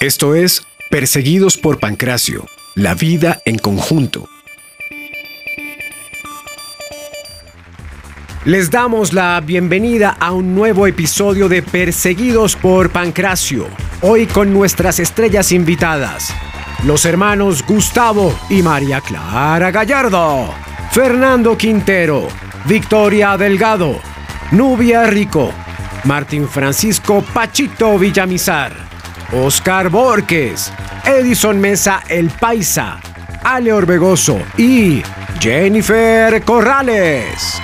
Esto es Perseguidos por Pancracio, la vida en conjunto. Les damos la bienvenida a un nuevo episodio de Perseguidos por Pancracio, hoy con nuestras estrellas invitadas, los hermanos Gustavo y María Clara Gallardo, Fernando Quintero, Victoria Delgado, Nubia Rico, Martín Francisco Pachito Villamizar, Oscar Borges, Edison Mesa El Paisa, Ale Orbegoso y Jennifer Corrales.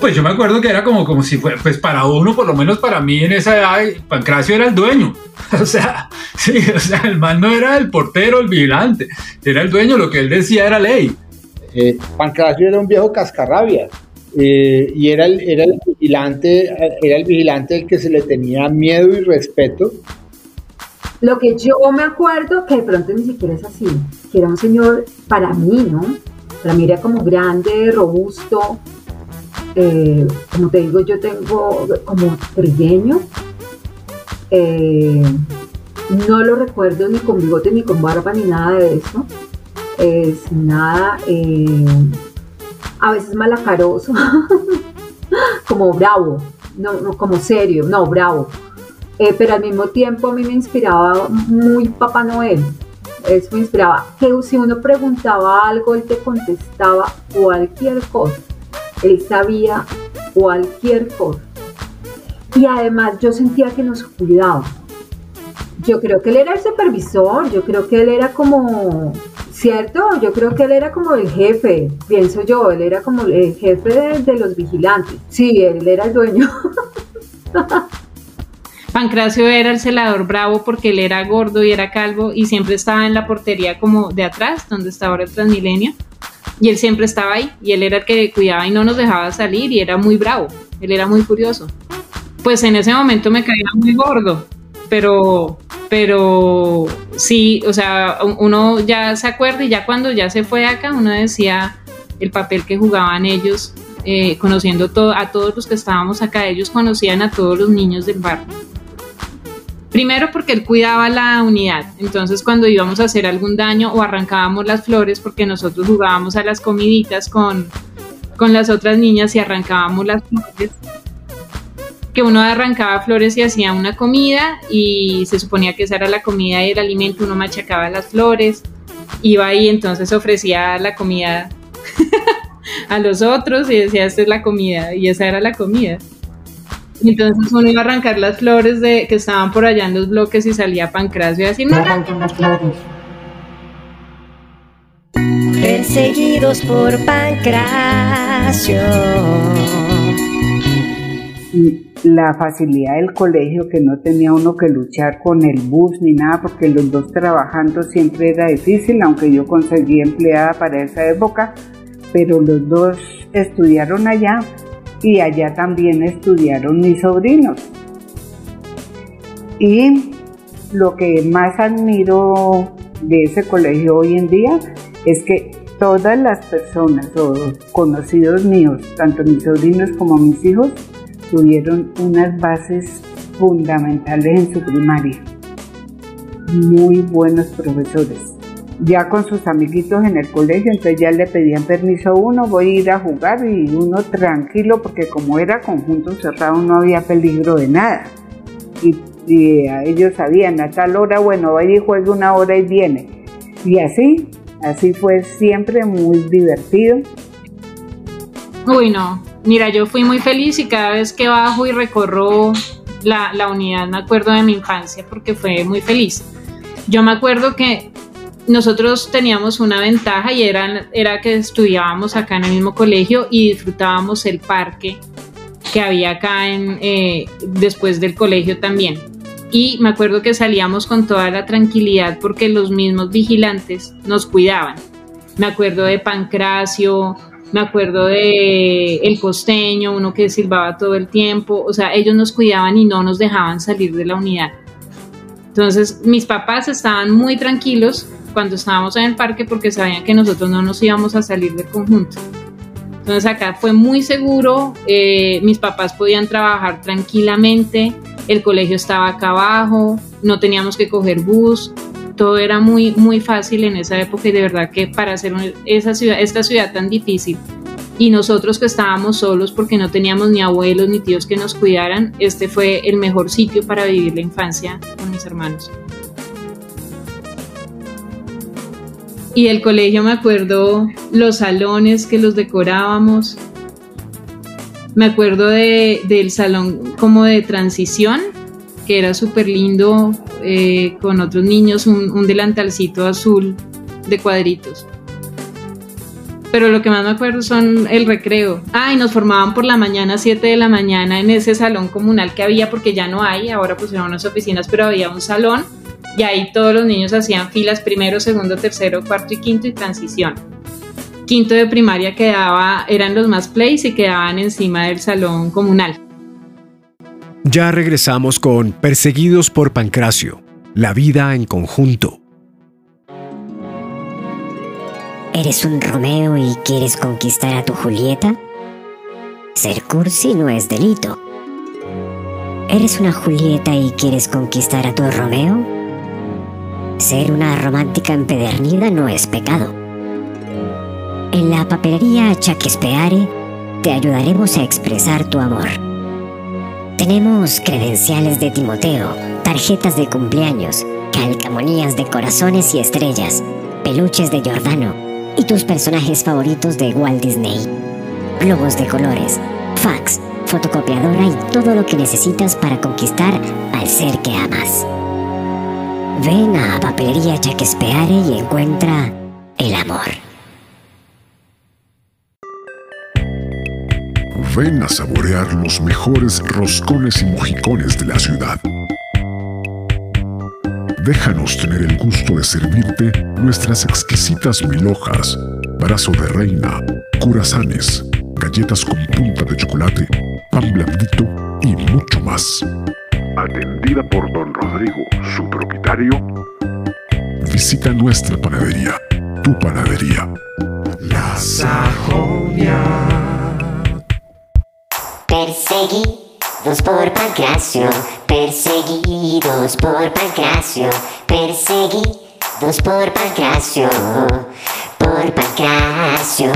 Pues yo me acuerdo que era como, como si fuera, pues para uno, por lo menos para mí en esa edad, Pancracio era el dueño. O sea, sí, o sea, el man no era el portero, el vigilante, era el dueño, lo que él decía era ley. Eh, Pancracio era un viejo cascarrabia. Eh, y era el, era el vigilante, era el vigilante el que se le tenía miedo y respeto. Lo que yo me acuerdo, que de pronto ni siquiera es así, que era un señor, para mí, ¿no? Para mí era como grande, robusto, eh, como te digo, yo tengo como trigueño, eh, no lo recuerdo ni con bigote, ni con barba, ni nada de eso, es nada, a veces malacaroso, como bravo, no, como serio, no, bravo. Eh, pero al mismo tiempo a mí me inspiraba muy Papá Noel. Eso me inspiraba que si uno preguntaba algo, él te contestaba cualquier cosa. Él sabía cualquier cosa. Y además yo sentía que nos cuidaba. Yo creo que él era el supervisor, yo creo que él era como ¿Cierto? Yo creo que él era como el jefe, pienso yo, él era como el jefe de, los vigilantes. Sí, él era el dueño. Pancracio era el celador bravo porque él era gordo y era calvo y siempre estaba en la portería como de atrás, donde estaba ahora el Transmilenio. Y él siempre estaba ahí y él era el que cuidaba y no nos dejaba salir y era muy bravo, él era muy curioso. Pues en ese momento me caía muy gordo, pero pero sí, o sea, uno ya se acuerda y ya cuando ya se fue acá, uno decía el papel que jugaban ellos, eh, conociendo a todos los que estábamos acá, ellos conocían a todos los niños del barrio. Primero porque él cuidaba la unidad, entonces cuando íbamos a hacer algún daño o arrancábamos las flores, porque nosotros jugábamos a las comiditas con, con las otras niñas y arrancábamos las flores, que uno arrancaba flores y hacía una comida y se suponía que esa era la comida y el alimento, uno machacaba las flores, iba ahí entonces ofrecía la comida a los otros y decía esta es la comida y esa era la comida. Entonces uno iba a arrancar las flores de, que estaban por allá en los bloques y salía Pancracio y así no arranquen las flores. Perseguidos por Pancracio la facilidad del colegio, que no tenía uno que luchar con el bus ni nada, porque los dos trabajando siempre era difícil, aunque yo conseguí empleada para esa época, pero los dos estudiaron allá y allá también estudiaron mis sobrinos. Y lo que más admiro de ese colegio hoy en día es que todas las personas o conocidos míos, tanto mis sobrinos como mis hijos, tuvieron unas bases fundamentales en su primaria. Muy buenos profesores. Ya con sus amiguitos en el colegio, entonces ya le pedían permiso a uno, voy a ir a jugar y uno tranquilo, porque como era conjunto cerrado no había peligro de nada. Y, ellos sabían a tal hora, bueno, vaya y juegue una hora y viene. Y así, así fue siempre muy divertido. Uy, no, Mira, yo fui muy feliz y cada vez que bajo y recorro la, la unidad me acuerdo de mi infancia porque fue muy feliz. Yo me acuerdo que nosotros teníamos una ventaja y era, era que estudiábamos acá en el mismo colegio y disfrutábamos el parque que había acá en, eh, después del colegio también. Y me acuerdo que salíamos con toda la tranquilidad porque los mismos vigilantes nos cuidaban. Me acuerdo de Pancracio, me acuerdo de el costeño, uno que silbaba todo el tiempo, o sea, ellos nos cuidaban y no nos dejaban salir de la unidad. Entonces, mis papás estaban muy tranquilos cuando estábamos en el parque porque sabían que nosotros no nos íbamos a salir del conjunto. Entonces acá fue muy seguro, eh, mis papás podían trabajar tranquilamente, el colegio estaba acá abajo, no teníamos que coger bus, todo era muy, muy fácil en esa época y de verdad que para hacer esa ciudad, esta ciudad tan difícil y nosotros que estábamos solos porque no teníamos ni abuelos ni tíos que nos cuidaran, este fue el mejor sitio para vivir la infancia con mis hermanos. Y el colegio me acuerdo los salones que los decorábamos. Me acuerdo de, del salón como de transición, que era súper lindo, eh, con otros niños, un, un delantalcito azul de cuadritos pero lo que más me acuerdo son el recreo. Ah, nos formaban por la mañana, a 7 de la mañana, en ese salón comunal que había, porque ya no hay, ahora pusieron unas oficinas, pero había un salón y ahí todos los niños hacían filas primero, segundo, tercero, cuarto y quinto y transición. Quinto de primaria quedaba, eran los más plays y quedaban encima del salón comunal. Ya regresamos con Perseguidos por Pancracio, la vida en conjunto. ¿Eres un Romeo y quieres conquistar a tu Julieta? Ser cursi no es delito. ¿Eres una Julieta y quieres conquistar a tu Romeo? Ser una romántica empedernida no es pecado. En la papelería Chaquespeare te ayudaremos a expresar tu amor. Tenemos credenciales de Timoteo, tarjetas de cumpleaños, calcamonías de corazones y estrellas, peluches de Giordano y tus personajes favoritos de Walt Disney. Globos de colores, fax, fotocopiadora y todo lo que necesitas para conquistar al ser que amas. Ven a Papelería Chaquespeare y encuentra el amor. Ven a saborear los mejores roscones y mojicones de la ciudad. Déjanos tener el gusto de servirte nuestras exquisitas mil hojas, brazo de reina, curazanes, galletas con punta de chocolate, pan blandito y mucho más atendida por don Rodrigo, su propietario, visita nuestra panadería, tu panadería. La Sajonia. Perseguidos por Pancracio, perseguidos por Pancracio, perseguidos por Pancracio, por Pancracio.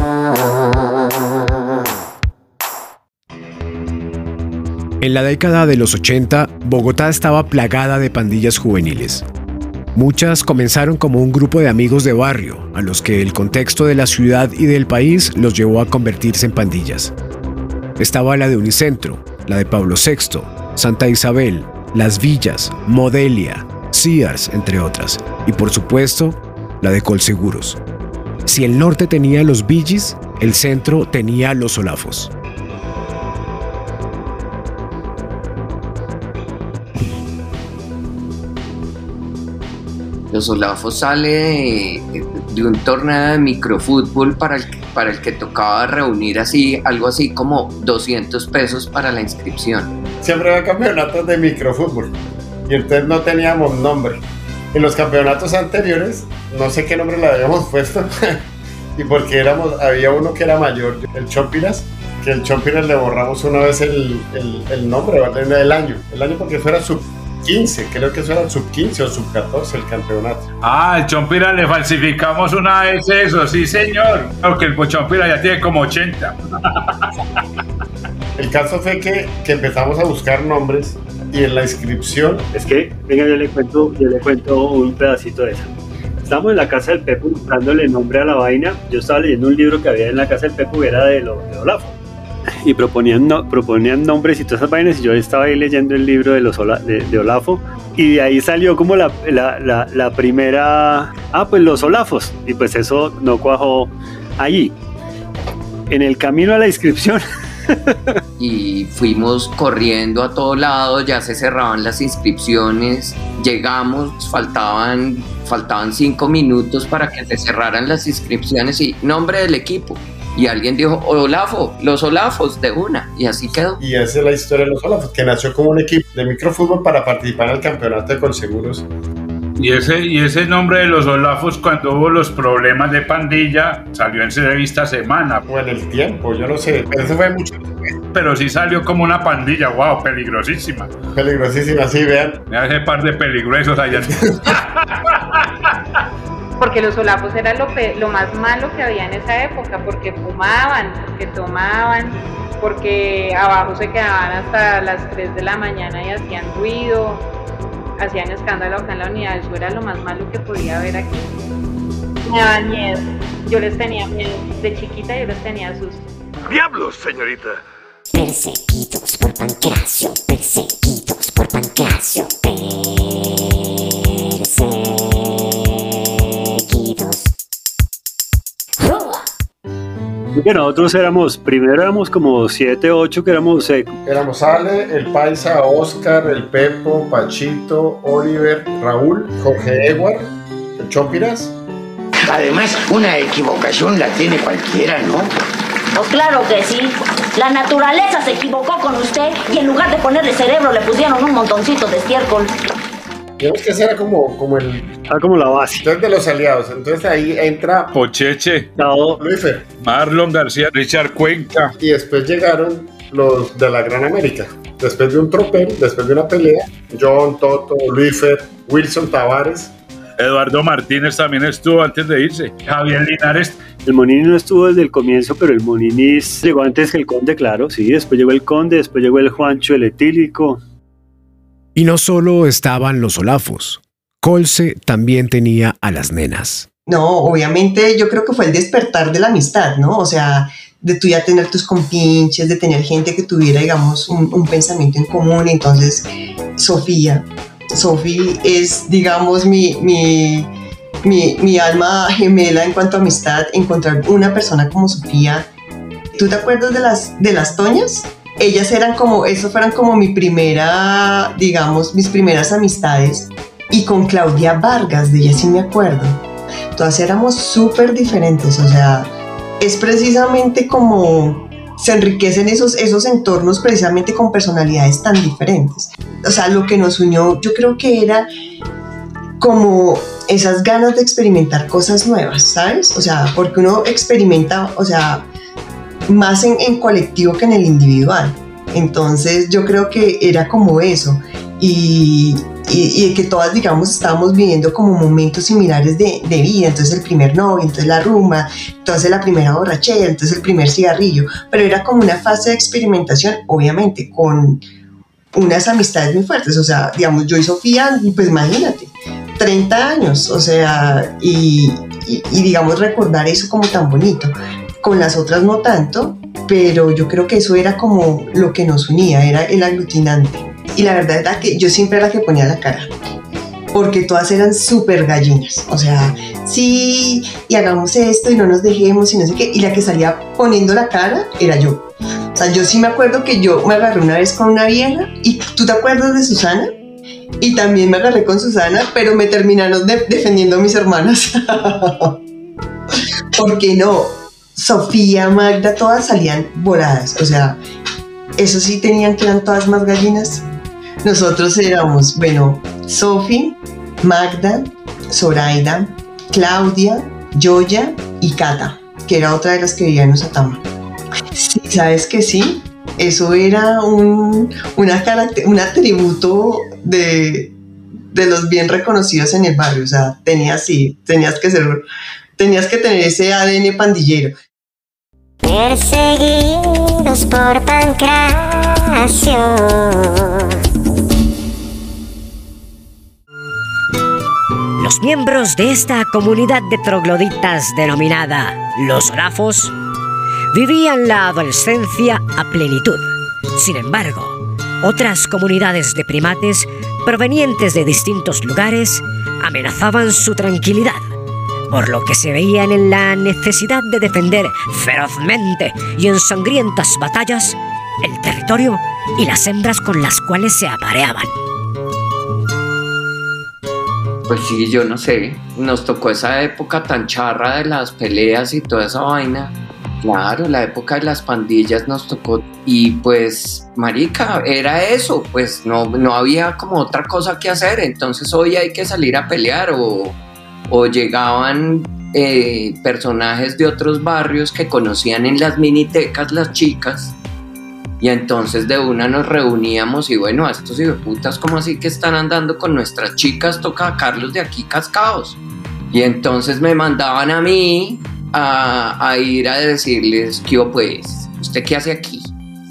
En la década de los 80, Bogotá estaba plagada de pandillas juveniles. Muchas comenzaron como un grupo de amigos de barrio, a los que el contexto de la ciudad y del país los llevó a convertirse en pandillas. Estaba la de Unicentro, la de Pablo VI, Santa Isabel, Las Villas, Modelia, Sears, entre otras, y por supuesto, la de Colseguros. Si el norte tenía los Villis, el centro tenía los Solafos. Los Olafos sale de, un torneo de microfútbol para el, para el que tocaba reunir así, algo así como 200 pesos para la inscripción. Siempre había campeonatos de microfútbol y entonces no teníamos nombre. En los campeonatos anteriores, no sé qué nombre le habíamos puesto, y porque éramos, había uno que era mayor, el Chompiras, que el Chompiras le borramos una vez el, el, el nombre, el año, el año porque fuera su 15, creo que eso era sub 15 o sub 14 el campeonato. Ah, el Chompira le falsificamos una vez eso, sí señor. Porque el Chompira ya tiene como 80. El caso fue que, que, empezamos a buscar nombres y en la inscripción. Es que, venga, yo le cuento, yo le cuento un pedacito de eso. Estábamos en la casa del Pepo buscándole nombre a la vaina. Yo estaba leyendo un libro que había en la casa del Pepo que era de, lo, de Olafo y proponían, no, proponían nombres y todas esas vainas y yo estaba ahí leyendo el libro de, los de, Olafo y de ahí salió como la, la, la, primera, ah, pues los Olafos y pues eso no cuajó allí. En el camino a la inscripción. y fuimos corriendo a todo lado, ya se cerraban las inscripciones, llegamos, faltaban, faltaban cinco minutos para que se cerraran las inscripciones y nombre del equipo y alguien dijo, Olafo, los Olafos de una, y así quedó. Y esa es la historia de los Olafos, que nació como un equipo de microfútbol para participar en el campeonato de Colseguros Y ese, y ese nombre de los Olafos, cuando hubo los problemas de pandilla, salió en revista Semana. O en el tiempo, yo no sé. Pero eso fue mucho Pero sí salió como una pandilla, wow, peligrosísima. Peligrosísima, sí, vean. Mira ese par de peligruesos allá. porque los solapos era lo, pe- lo más malo que había en esa época, porque fumaban, porque tomaban, porque abajo se quedaban hasta las 3 de la mañana y hacían ruido, hacían escándalo acá en la unidad, eso era lo más malo que podía haber aquí. Me daban miedo, yo les tenía miedo, de chiquita yo les tenía susto. ¡Diablos, señorita! Perseguidos por Pancracio, perseguidos por Pancracio, perseguidos. Porque nosotros éramos, primero éramos como 7, 8 que éramos eh, Éramos Ale, el Paisa, Oscar, el Pepo, Pachito, Oliver, Raúl, Jorge Edward, el Chompiras. Además, una equivocación la tiene cualquiera, ¿no? Pues claro que sí. La naturaleza se equivocó con usted y en lugar de ponerle cerebro le pusieron un montoncito de estiércol. Digamos que ese era como, como el. Ah, como la base. Entonces, de los aliados. Entonces ahí entra Pocheche, Luifer. Marlon García, Richard Cuenca. Y después llegaron los de la Gran América. Después de un tropel, después de una pelea, John, Toto, Luifer, Wilson Tavares. Eduardo Martínez también estuvo antes de irse. Javier Linares. El Monini no estuvo desde el comienzo, pero el Monini llegó antes que el Conde, claro, sí. Después llegó el Conde, después llegó el Juancho, el Etílico. Y no solo estaban los Olafos. Colse también tenía a las nenas. No, obviamente yo creo que fue el despertar de la amistad, ¿no? O sea, de tú ya tener tus compinches, de tener gente que tuviera, digamos, un, un pensamiento en común. Entonces, Sofía, Sofía es, digamos, mi, mi, mi, mi alma gemela en cuanto a amistad. Encontrar una persona como Sofía. ¿Tú te acuerdas de las, de las Toñas? Ellas eran como, eso fueron como mi primera, digamos, mis primeras amistades. Y con Claudia Vargas, de ella sí me acuerdo todas éramos súper diferentes, o sea, es precisamente como se enriquecen esos, esos entornos precisamente con personalidades tan diferentes. O sea, lo que nos unió yo creo que era como esas ganas de experimentar cosas nuevas, ¿sabes? O sea, porque uno experimenta, o sea, más en, en colectivo que en el individual. Entonces yo creo que era como eso. Y, y, y que todas, digamos, estábamos viviendo como momentos similares de, de, vida. Entonces el primer novio, entonces la rumba, entonces la primera borrachera, entonces el primer cigarrillo. Pero era como una fase de experimentación, obviamente, con unas amistades muy fuertes. O sea, digamos, yo y Sofía, pues imagínate, 30 años, o sea, y, y, y digamos, recordar eso como tan bonito. Con las otras no tanto, pero yo creo que eso era como lo que nos unía, era el aglutinante. Y la verdad era que yo siempre era la que ponía la cara, porque todas eran súper gallinas, o sea, sí, y hagamos esto y no nos dejemos y no sé qué, y la que salía poniendo la cara era yo. O sea, yo sí me acuerdo que yo me agarré una vez con una vieja, y tú te acuerdas de Susana, y también me agarré con Susana, pero me terminaron de defendiendo a mis hermanas. porque no, Sofía, Magda, todas salían voladas. O sea, eso sí tenían que eran todas más gallinas. Nosotros éramos, bueno, Sofi, Magda, Zoraida, Claudia, Joya y Cata, que era otra de las que vivía en Usatama. Sí, ¿sabes que sí? Eso era un, una un atributo de, de los bien reconocidos en el barrio. O sea, tenías, sí, tenías que ser, tenías que tener ese ADN pandillero. Perseguidos por Pancracio. Los miembros de esta comunidad de trogloditas denominada los Olafos vivían la adolescencia a plenitud. Sin embargo, otras comunidades de primates provenientes de distintos lugares amenazaban su tranquilidad por lo que se veían en la necesidad de defender ferozmente y en sangrientas batallas el territorio y las hembras con las cuales se apareaban. Pues sí, yo no sé, nos tocó esa época tan charra de las peleas y toda esa vaina. Claro, la época de las pandillas nos tocó y pues, marica, era eso, pues no, no había como otra cosa que hacer, entonces hoy hay que salir a pelear o, o llegaban eh, personajes de otros barrios que conocían en las minitecas las chicas y entonces de una nos reuníamos y bueno, a estos putas como así que están andando con nuestras chicas, toca a Carlos de aquí cascados. Y entonces me mandaban a mí a, ir a decirles, ¿qué pues? ¿Usted qué hace aquí?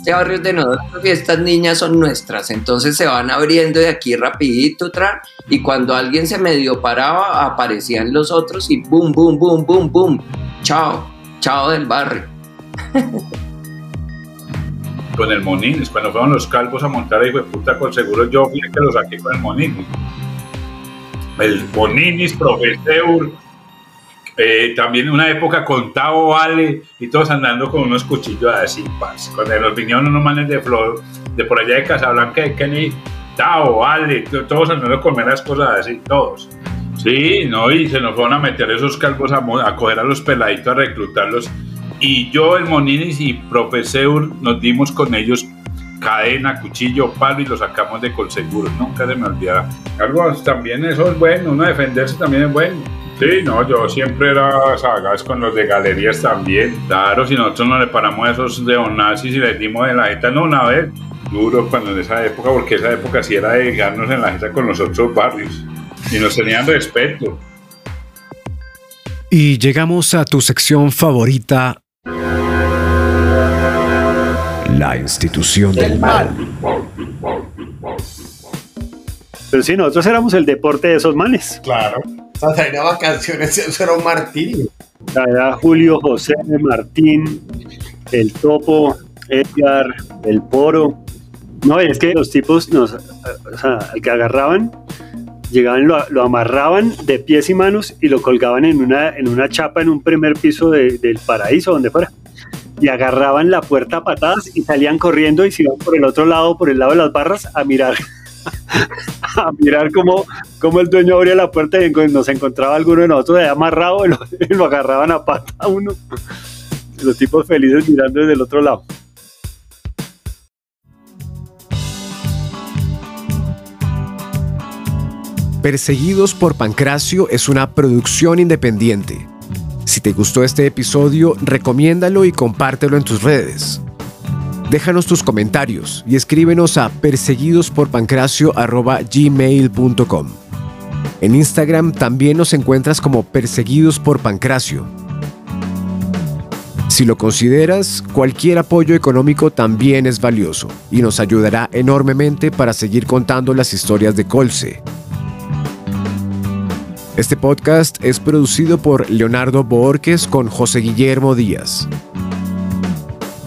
Este barrio es de nosotros y estas niñas son nuestras. Entonces se van abriendo de aquí rapidito, tra, y cuando alguien se medio paraba, aparecían los otros y boom, boom, boom, boom, boom. Chao, chao del barrio. con el Moninis, cuando fueron los calvos a montar ahí, puta, con seguro yo fui que lo saqué con el Moninis. El Moninis, profesor, eh, también una época con Tavo Vale y todos andando con unos cuchillos así, parce. Cuando nos vinieron unos manes de flor, de por allá de Casablanca, de Kenny, Tavo Vale, todos andando con meras cosas así, todos. Sí, no, y se nos fueron a meter esos calvos a, a coger a los peladitos, a reclutarlos y yo, el Moninis y Profeseur nos dimos con ellos cadena, cuchillo, palo y lo sacamos de Colseguro. Nunca se me olvidará. Algo también eso es bueno, uno defenderse también es bueno. Sí, no, yo siempre era sagaz con los de galerías también. Claro, si nosotros no le paramos a esos neonazis y les dimos de la jeta, no, una vez, duro cuando en esa época, porque esa época sí era de ganarnos en la jeta con los otros barrios. Y nos tenían respeto. Y llegamos a tu sección favorita, la institución del mal. Pero sí, nosotros éramos el deporte de esos manes. Claro. O canciones, eso era un martirio. Era Julio José Martín, el Topo, Edgar, el Poro. No, es que los tipos nos, o sea, el que agarraban, llegaban, lo, lo, amarraban de pies y manos y lo colgaban en una, en una chapa en un primer piso del paraíso, donde fuera y agarraban la puerta a patadas y salían corriendo y se iban por el otro lado, por el lado de las barras, a mirar. a mirar cómo, cómo, el dueño abría la puerta y nos encontraba alguno de nosotros de amarrado y lo, agarraban a pata a uno. Los tipos felices mirando desde el otro lado. Perseguidos por Pancracio es una producción independiente si te gustó este episodio, recomiéndalo y compártelo en tus redes. Déjanos tus comentarios y escríbenos a perseguidosporpancracio.gmail.com. En Instagram también nos encuentras como Perseguidos por Pancracio. Si lo consideras, cualquier apoyo económico también es valioso y nos ayudará enormemente para seguir contando las historias de Colse. Este podcast es producido por Leonardo Borges con José Guillermo Díaz.